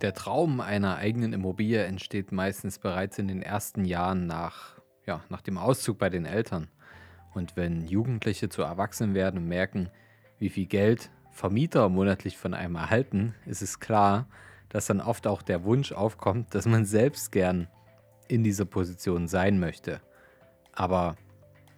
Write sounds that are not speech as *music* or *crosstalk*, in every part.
Der Traum einer eigenen Immobilie entsteht meistens bereits in den ersten Jahren nach, ja, nach dem Auszug bei den Eltern. Und wenn Jugendliche zu Erwachsenen werden und merken, wie viel Geld Vermieter monatlich von einem erhalten, ist es klar, dass dann oft auch der Wunsch aufkommt, dass man selbst gern in dieser Position sein möchte. Aber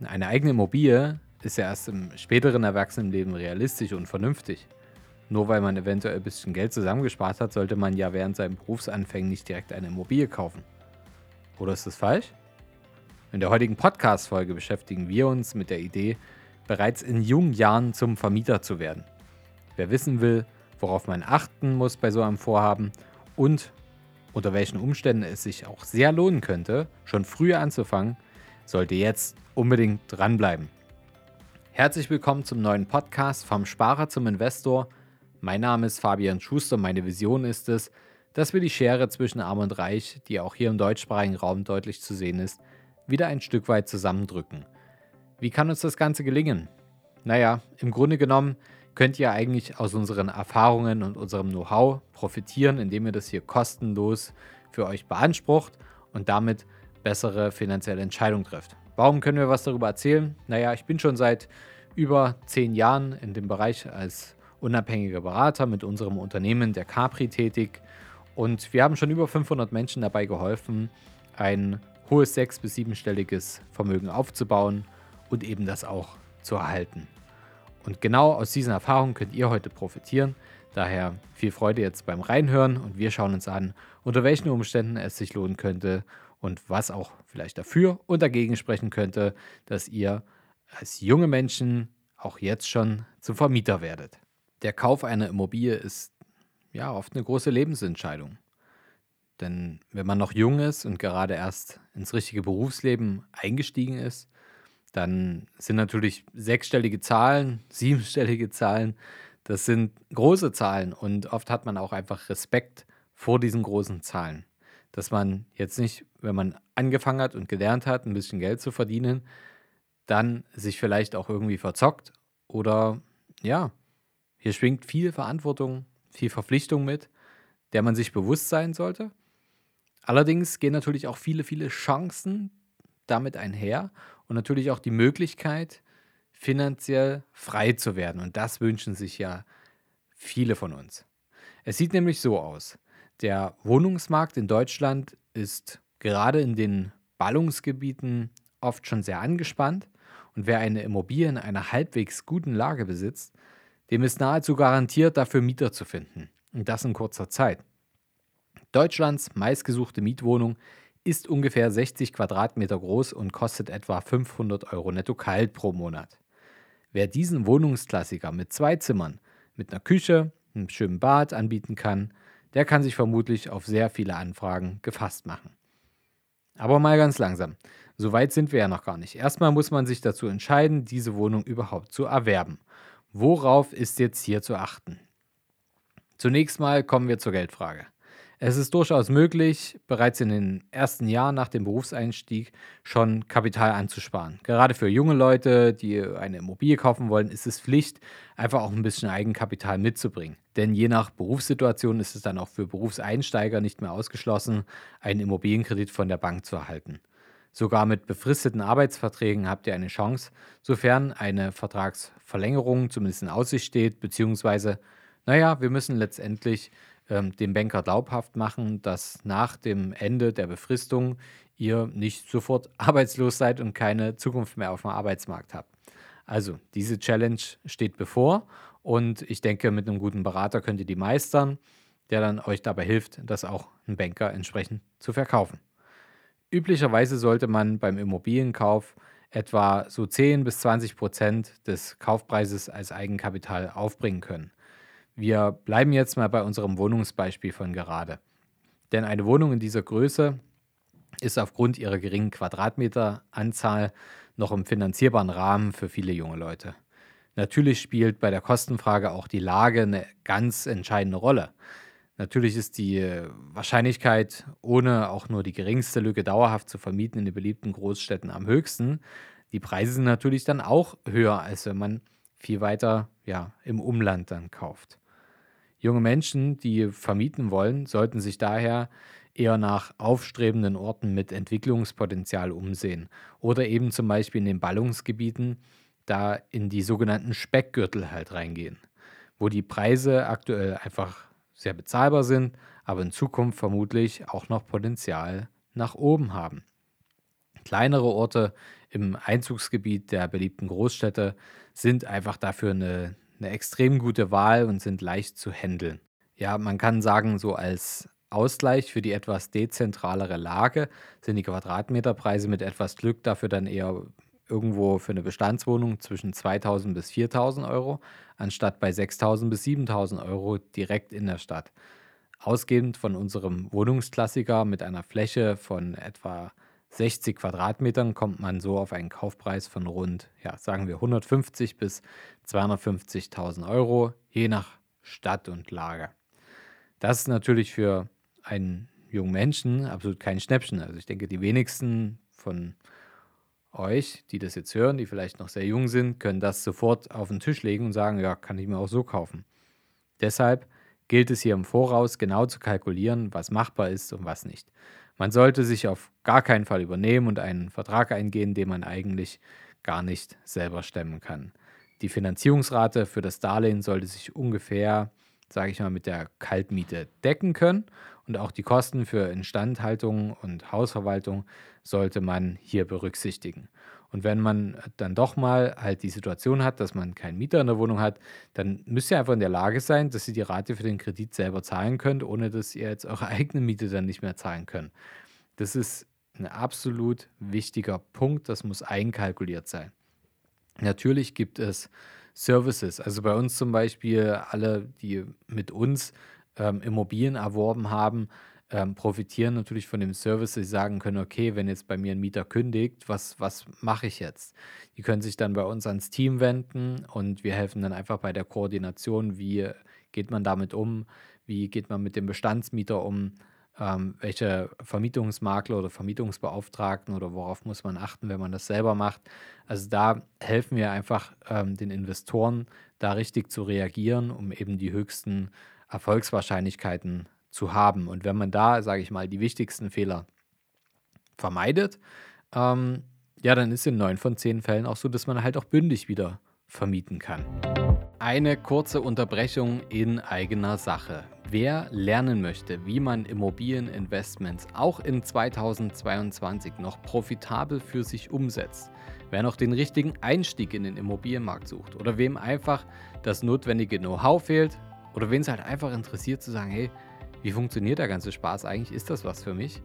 eine eigene Immobilie ist ja erst im späteren Erwachsenenleben realistisch und vernünftig. Nur weil man eventuell ein bisschen Geld zusammengespart hat, sollte man ja während seinem Berufsanfängen nicht direkt eine Immobilie kaufen. Oder ist das falsch? In der heutigen Podcast-Folge beschäftigen wir uns mit der Idee, bereits in jungen Jahren zum Vermieter zu werden. Wer wissen will, worauf man achten muss bei so einem Vorhaben und unter welchen Umständen es sich auch sehr lohnen könnte, schon früher anzufangen, sollte jetzt unbedingt dranbleiben. Herzlich willkommen zum neuen Podcast vom Sparer zum Investor mein Name ist Fabian Schuster. Meine Vision ist es, dass wir die Schere zwischen Arm und Reich, die auch hier im deutschsprachigen Raum deutlich zu sehen ist, wieder ein Stück weit zusammendrücken. Wie kann uns das Ganze gelingen? Naja, im Grunde genommen könnt ihr eigentlich aus unseren Erfahrungen und unserem Know-how profitieren, indem ihr das hier kostenlos für euch beansprucht und damit bessere finanzielle Entscheidungen trifft. Warum können wir was darüber erzählen? Naja, ich bin schon seit über zehn Jahren in dem Bereich als unabhängiger Berater mit unserem Unternehmen der Capri tätig und wir haben schon über 500 Menschen dabei geholfen, ein hohes sechs- bis siebenstelliges Vermögen aufzubauen und eben das auch zu erhalten. Und genau aus diesen Erfahrungen könnt ihr heute profitieren. Daher viel Freude jetzt beim Reinhören und wir schauen uns an, unter welchen Umständen es sich lohnen könnte und was auch vielleicht dafür und dagegen sprechen könnte, dass ihr als junge Menschen auch jetzt schon zum Vermieter werdet der Kauf einer Immobilie ist ja oft eine große Lebensentscheidung. Denn wenn man noch jung ist und gerade erst ins richtige Berufsleben eingestiegen ist, dann sind natürlich sechsstellige Zahlen, *laughs* siebenstellige Zahlen, das sind große Zahlen und oft hat man auch einfach Respekt vor diesen großen Zahlen. Dass man jetzt nicht, wenn man angefangen hat und gelernt hat, ein bisschen Geld zu verdienen, dann sich vielleicht auch irgendwie verzockt oder ja, hier schwingt viel Verantwortung, viel Verpflichtung mit, der man sich bewusst sein sollte. Allerdings gehen natürlich auch viele, viele Chancen damit einher und natürlich auch die Möglichkeit, finanziell frei zu werden. Und das wünschen sich ja viele von uns. Es sieht nämlich so aus. Der Wohnungsmarkt in Deutschland ist gerade in den Ballungsgebieten oft schon sehr angespannt. Und wer eine Immobilie in einer halbwegs guten Lage besitzt, dem ist nahezu garantiert, dafür Mieter zu finden. Und das in kurzer Zeit. Deutschlands meistgesuchte Mietwohnung ist ungefähr 60 Quadratmeter groß und kostet etwa 500 Euro netto kalt pro Monat. Wer diesen Wohnungsklassiker mit zwei Zimmern, mit einer Küche, einem schönen Bad anbieten kann, der kann sich vermutlich auf sehr viele Anfragen gefasst machen. Aber mal ganz langsam. So weit sind wir ja noch gar nicht. Erstmal muss man sich dazu entscheiden, diese Wohnung überhaupt zu erwerben. Worauf ist jetzt hier zu achten? Zunächst mal kommen wir zur Geldfrage. Es ist durchaus möglich, bereits in den ersten Jahren nach dem Berufseinstieg schon Kapital anzusparen. Gerade für junge Leute, die eine Immobilie kaufen wollen, ist es Pflicht, einfach auch ein bisschen Eigenkapital mitzubringen. Denn je nach Berufssituation ist es dann auch für Berufseinsteiger nicht mehr ausgeschlossen, einen Immobilienkredit von der Bank zu erhalten. Sogar mit befristeten Arbeitsverträgen habt ihr eine Chance, sofern eine Vertragsverlängerung zumindest in Aussicht steht, beziehungsweise, naja, wir müssen letztendlich ähm, dem Banker glaubhaft machen, dass nach dem Ende der Befristung ihr nicht sofort *laughs* arbeitslos seid und keine Zukunft mehr auf dem Arbeitsmarkt habt. Also, diese Challenge steht bevor und ich denke, mit einem guten Berater könnt ihr die meistern, der dann euch dabei hilft, das auch ein Banker entsprechend zu verkaufen. Üblicherweise sollte man beim Immobilienkauf etwa so 10 bis 20 Prozent des Kaufpreises als Eigenkapital aufbringen können. Wir bleiben jetzt mal bei unserem Wohnungsbeispiel von gerade. Denn eine Wohnung in dieser Größe ist aufgrund ihrer geringen Quadratmeteranzahl noch im finanzierbaren Rahmen für viele junge Leute. Natürlich spielt bei der Kostenfrage auch die Lage eine ganz entscheidende Rolle. Natürlich ist die Wahrscheinlichkeit, ohne auch nur die geringste Lücke dauerhaft zu vermieten in den beliebten Großstädten am höchsten. Die Preise sind natürlich dann auch höher, als wenn man viel weiter ja, im Umland dann kauft. Junge Menschen, die vermieten wollen, sollten sich daher eher nach aufstrebenden Orten mit Entwicklungspotenzial umsehen oder eben zum Beispiel in den Ballungsgebieten da in die sogenannten Speckgürtel halt reingehen, wo die Preise aktuell einfach sehr bezahlbar sind, aber in Zukunft vermutlich auch noch Potenzial nach oben haben. Kleinere Orte im Einzugsgebiet der beliebten Großstädte sind einfach dafür eine, eine extrem gute Wahl und sind leicht zu handeln. Ja, man kann sagen, so als Ausgleich für die etwas dezentralere Lage sind die Quadratmeterpreise mit etwas Glück dafür dann eher irgendwo für eine Bestandswohnung zwischen 2000 bis 4000 Euro, anstatt bei 6000 bis 7000 Euro direkt in der Stadt. Ausgehend von unserem Wohnungsklassiker mit einer Fläche von etwa 60 Quadratmetern kommt man so auf einen Kaufpreis von rund, ja, sagen wir 150 bis 250.000 Euro, je nach Stadt und Lage. Das ist natürlich für einen jungen Menschen absolut kein Schnäppchen. Also ich denke, die wenigsten von euch, die das jetzt hören, die vielleicht noch sehr jung sind, können das sofort auf den Tisch legen und sagen, ja, kann ich mir auch so kaufen. Deshalb gilt es hier im Voraus genau zu kalkulieren, was machbar ist und was nicht. Man sollte sich auf gar keinen Fall übernehmen und einen Vertrag eingehen, den man eigentlich gar nicht selber stemmen kann. Die Finanzierungsrate für das Darlehen sollte sich ungefähr, sage ich mal, mit der Kaltmiete decken können und auch die Kosten für Instandhaltung und Hausverwaltung sollte man hier berücksichtigen. Und wenn man dann doch mal halt die Situation hat, dass man keinen Mieter in der Wohnung hat, dann müsst ihr einfach in der Lage sein, dass ihr die Rate für den Kredit selber zahlen könnt, ohne dass ihr jetzt eure *laughs* eigene Miete dann nicht mehr zahlen könnt. Das ist ein absolut wichtiger Punkt, das muss einkalkuliert sein. Natürlich gibt es Services, also bei uns zum Beispiel alle, die mit uns ähm, Immobilien erworben haben, ähm, profitieren natürlich von dem Service, dass sie sagen können, okay, wenn jetzt bei mir ein Mieter kündigt, was, was mache ich jetzt? Die können sich dann bei uns ans Team wenden und wir helfen dann einfach bei der Koordination, wie geht man damit um, wie geht man mit dem Bestandsmieter um, ähm, welche Vermietungsmakler oder Vermietungsbeauftragten oder worauf muss man achten, wenn man das selber macht. Also da helfen wir einfach ähm, den Investoren, da richtig zu reagieren, um eben die höchsten Erfolgswahrscheinlichkeiten zu haben. Und wenn man da, sage ich mal, die wichtigsten Fehler vermeidet, ähm, ja, dann ist in neun von zehn Fällen auch so, dass man halt auch bündig wieder vermieten kann. Eine kurze Unterbrechung in eigener Sache. Wer lernen möchte, wie man Immobilieninvestments auch in 2022 noch profitabel für sich umsetzt, wer noch den richtigen Einstieg in den Immobilienmarkt sucht oder wem einfach das notwendige Know-how fehlt oder wen es halt einfach interessiert zu sagen, hey, wie funktioniert der ganze Spaß eigentlich? Ist das was für mich?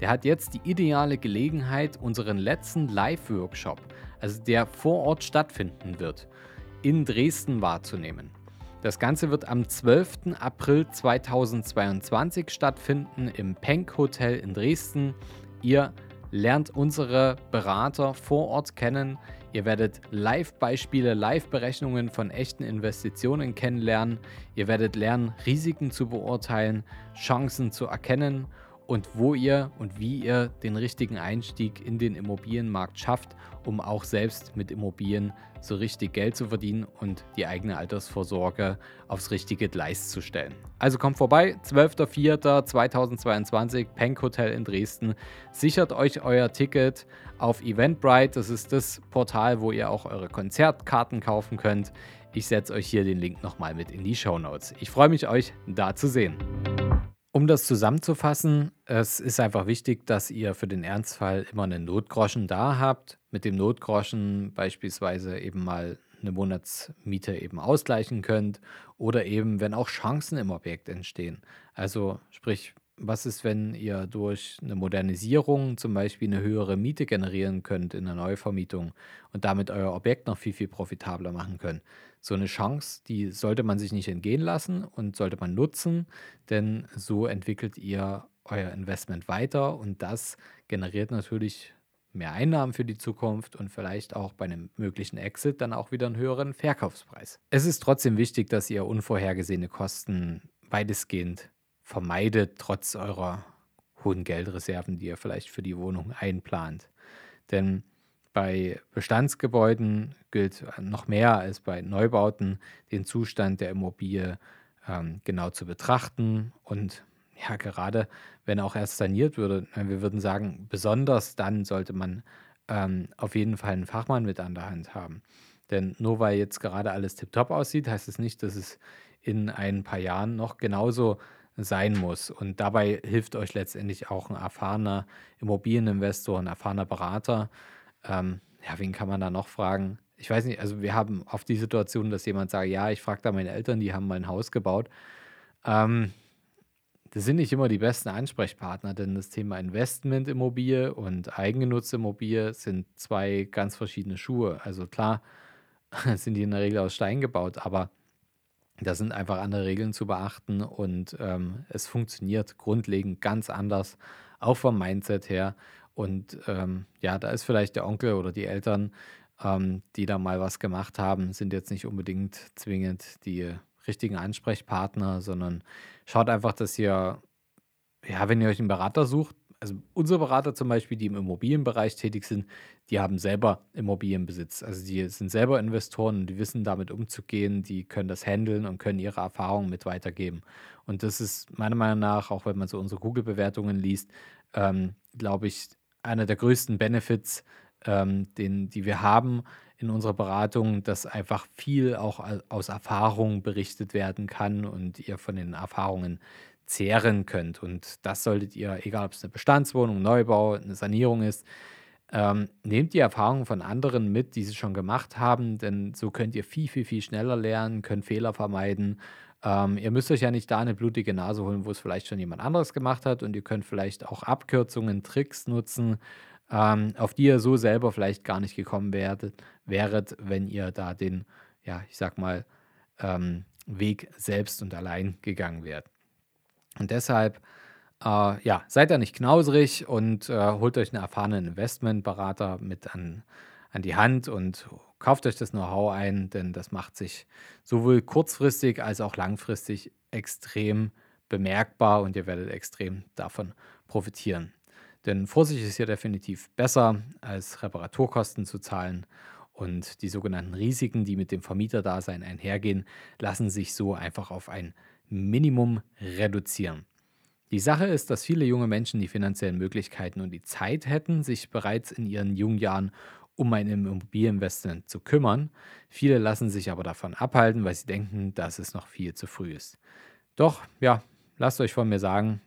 Der hat jetzt die ideale Gelegenheit, unseren letzten Live-Workshop, also der vor Ort stattfinden wird, in Dresden wahrzunehmen. Das Ganze wird am 12. April 2022 stattfinden im Penk Hotel in Dresden. Ihr lernt unsere Berater vor Ort kennen. Ihr werdet Live-Beispiele, Live-Berechnungen von echten Investitionen kennenlernen. Ihr werdet lernen, Risiken zu beurteilen, Chancen zu erkennen und wo ihr und wie ihr den richtigen Einstieg in den Immobilienmarkt schafft, um auch selbst mit Immobilien so richtig Geld zu verdienen und die eigene Altersvorsorge aufs richtige Gleis zu stellen. Also kommt vorbei, 12.04.2022, Penk Hotel in Dresden. Sichert euch euer Ticket auf Eventbrite, das ist das Portal, wo ihr auch eure Konzertkarten kaufen könnt. Ich setze euch hier den Link nochmal mit in die Show Notes. Ich freue mich, euch da zu sehen. Um das zusammenzufassen, es ist einfach wichtig, dass ihr für den Ernstfall immer einen Notgroschen da habt. Mit dem Notgroschen beispielsweise eben mal eine Monatsmiete eben ausgleichen könnt oder eben, wenn auch Chancen im Objekt entstehen. Also sprich, was ist, wenn ihr durch eine Modernisierung zum Beispiel eine höhere Miete generieren könnt in der Neuvermietung und damit euer Objekt noch viel, viel profitabler machen könnt? So eine Chance, die sollte man sich nicht entgehen lassen und sollte man nutzen, denn so entwickelt ihr euer Investment weiter und das generiert natürlich mehr Einnahmen für die Zukunft und vielleicht auch bei einem möglichen Exit dann auch wieder einen höheren Verkaufspreis. Es ist trotzdem wichtig, dass ihr unvorhergesehene Kosten weitestgehend vermeidet, trotz eurer hohen Geldreserven, die ihr vielleicht für die Wohnung einplant. Denn bei Bestandsgebäuden gilt noch mehr als bei Neubauten, den Zustand der Immobilie ähm, genau zu betrachten und ja, gerade wenn auch erst saniert würde, äh, wir würden sagen, besonders dann sollte man ähm, auf jeden Fall einen Fachmann mit an der Hand haben. Denn nur weil jetzt gerade alles tiptop aussieht, heißt es das nicht, dass es in ein paar Jahren noch genauso sein muss. Und dabei hilft euch letztendlich auch ein erfahrener Immobilieninvestor, ein erfahrener Berater. Ähm, ja, wen kann man da noch fragen? Ich weiß nicht, also wir haben oft die Situation, dass jemand sagt, ja, ich frage da meine Eltern, die haben mal ein Haus gebaut. Ähm, das sind nicht immer die besten Ansprechpartner, denn das Thema Investmentimmobilie und eigengenutzte Immobilie sind zwei ganz verschiedene Schuhe. Also klar *laughs* sind die in der Regel aus Stein gebaut, aber da sind einfach andere Regeln zu beachten und ähm, es funktioniert grundlegend ganz anders, auch vom Mindset her. Und ähm, ja, da ist vielleicht der Onkel oder die Eltern, ähm, die da mal was gemacht haben, sind jetzt nicht unbedingt zwingend die richtigen Ansprechpartner, sondern schaut einfach, dass ihr, ja, wenn ihr euch einen Berater sucht, also unsere Berater zum Beispiel, die im Immobilienbereich tätig sind, die haben selber Immobilienbesitz. Also die sind selber Investoren und die wissen damit umzugehen, die können das handeln und können ihre Erfahrungen mit weitergeben. Und das ist meiner Meinung nach, auch wenn man so unsere Google-Bewertungen liest, ähm, glaube ich, einer der größten Benefits, ähm, den, die wir haben in unserer Beratung, dass einfach viel auch aus Erfahrungen berichtet werden kann und ihr von den Erfahrungen zehren könnt. Und das solltet ihr, egal ob es eine Bestandswohnung, Neubau, eine Sanierung ist, ähm, nehmt die Erfahrungen von anderen mit, die sie schon gemacht haben, denn so könnt ihr viel, viel, viel schneller lernen, könnt Fehler vermeiden. Ähm, ihr müsst euch ja nicht da eine blutige Nase holen, wo es vielleicht schon jemand anderes gemacht hat und ihr könnt vielleicht auch Abkürzungen, Tricks nutzen, ähm, auf die ihr so selber vielleicht gar nicht gekommen werdet, wäret, wenn ihr da den, ja, ich sag mal, ähm, Weg selbst und allein gegangen wärt. Und deshalb, äh, ja, seid da nicht knausrig und äh, holt euch einen erfahrenen Investmentberater mit an, an die Hand und kauft euch das Know-how ein, denn das macht sich sowohl kurzfristig als auch langfristig extrem bemerkbar und ihr werdet extrem davon profitieren. Denn Vorsicht ist hier definitiv besser, als Reparaturkosten zu zahlen. Und die sogenannten Risiken, die mit dem Vermieterdasein einhergehen, lassen sich so einfach auf ein Minimum reduzieren. Die Sache ist, dass viele junge Menschen die finanziellen Möglichkeiten und die Zeit hätten, sich bereits in ihren jungen Jahren um ein Immobilieninvestment zu kümmern. Viele lassen sich aber davon abhalten, weil sie denken, dass es noch viel zu früh ist. Doch, ja, lasst euch von mir sagen,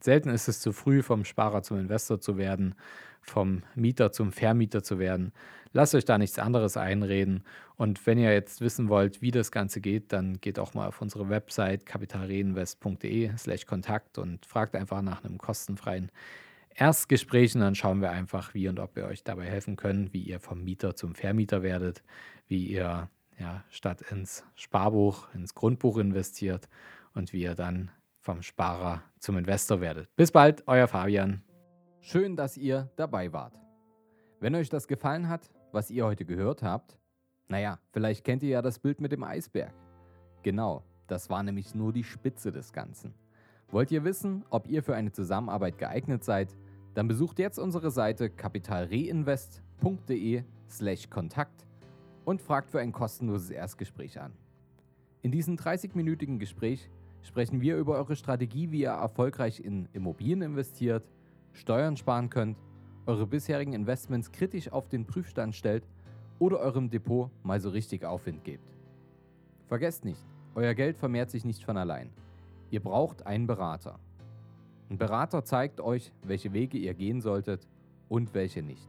selten ist es zu früh, vom Sparer zum Investor zu werden, vom Mieter zum Vermieter zu werden. Lasst euch da nichts anderes einreden. Und wenn ihr jetzt wissen wollt, wie das Ganze geht, dann geht auch mal auf unsere Website kapitalreinvest.de slash Kontakt und fragt einfach nach einem kostenfreien Erstgespräch und dann schauen wir einfach, wie und ob wir euch dabei helfen können, wie ihr vom Mieter zum Vermieter werdet, wie ihr ja, statt ins Sparbuch, ins Grundbuch investiert und wie ihr dann vom Sparer zum Investor werdet. Bis bald, euer Fabian. Schön, dass ihr dabei wart. Wenn euch das gefallen hat, was ihr heute gehört habt? Naja, vielleicht kennt ihr ja das Bild mit dem Eisberg. Genau, das war nämlich nur die Spitze des Ganzen. Wollt ihr wissen, ob ihr für eine Zusammenarbeit geeignet seid? Dann besucht jetzt unsere Seite kapitalreinvest.de/slash Kontakt und fragt für ein kostenloses Erstgespräch an. In diesem 30-minütigen Gespräch sprechen wir über eure Strategie, wie ihr erfolgreich in Immobilien investiert, Steuern sparen könnt eure bisherigen Investments kritisch auf den Prüfstand stellt oder eurem Depot mal so richtig Aufwind gebt. Vergesst nicht, euer Geld vermehrt sich nicht von allein. Ihr braucht einen Berater. Ein Berater zeigt euch, welche Wege ihr gehen solltet und welche nicht.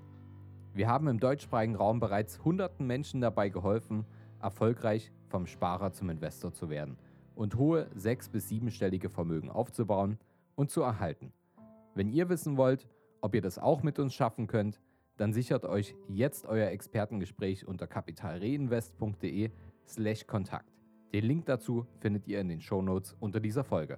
Wir haben im deutschsprachigen Raum bereits hunderten Menschen dabei geholfen, erfolgreich vom Sparer zum Investor zu werden und hohe sechs- bis siebenstellige Vermögen aufzubauen und zu erhalten. Wenn ihr wissen wollt, ob ihr das auch mit uns schaffen könnt, dann sichert euch jetzt euer Expertengespräch unter kapitalreinvest.de slash Kontakt. Den Link dazu findet ihr in den Shownotes unter dieser Folge.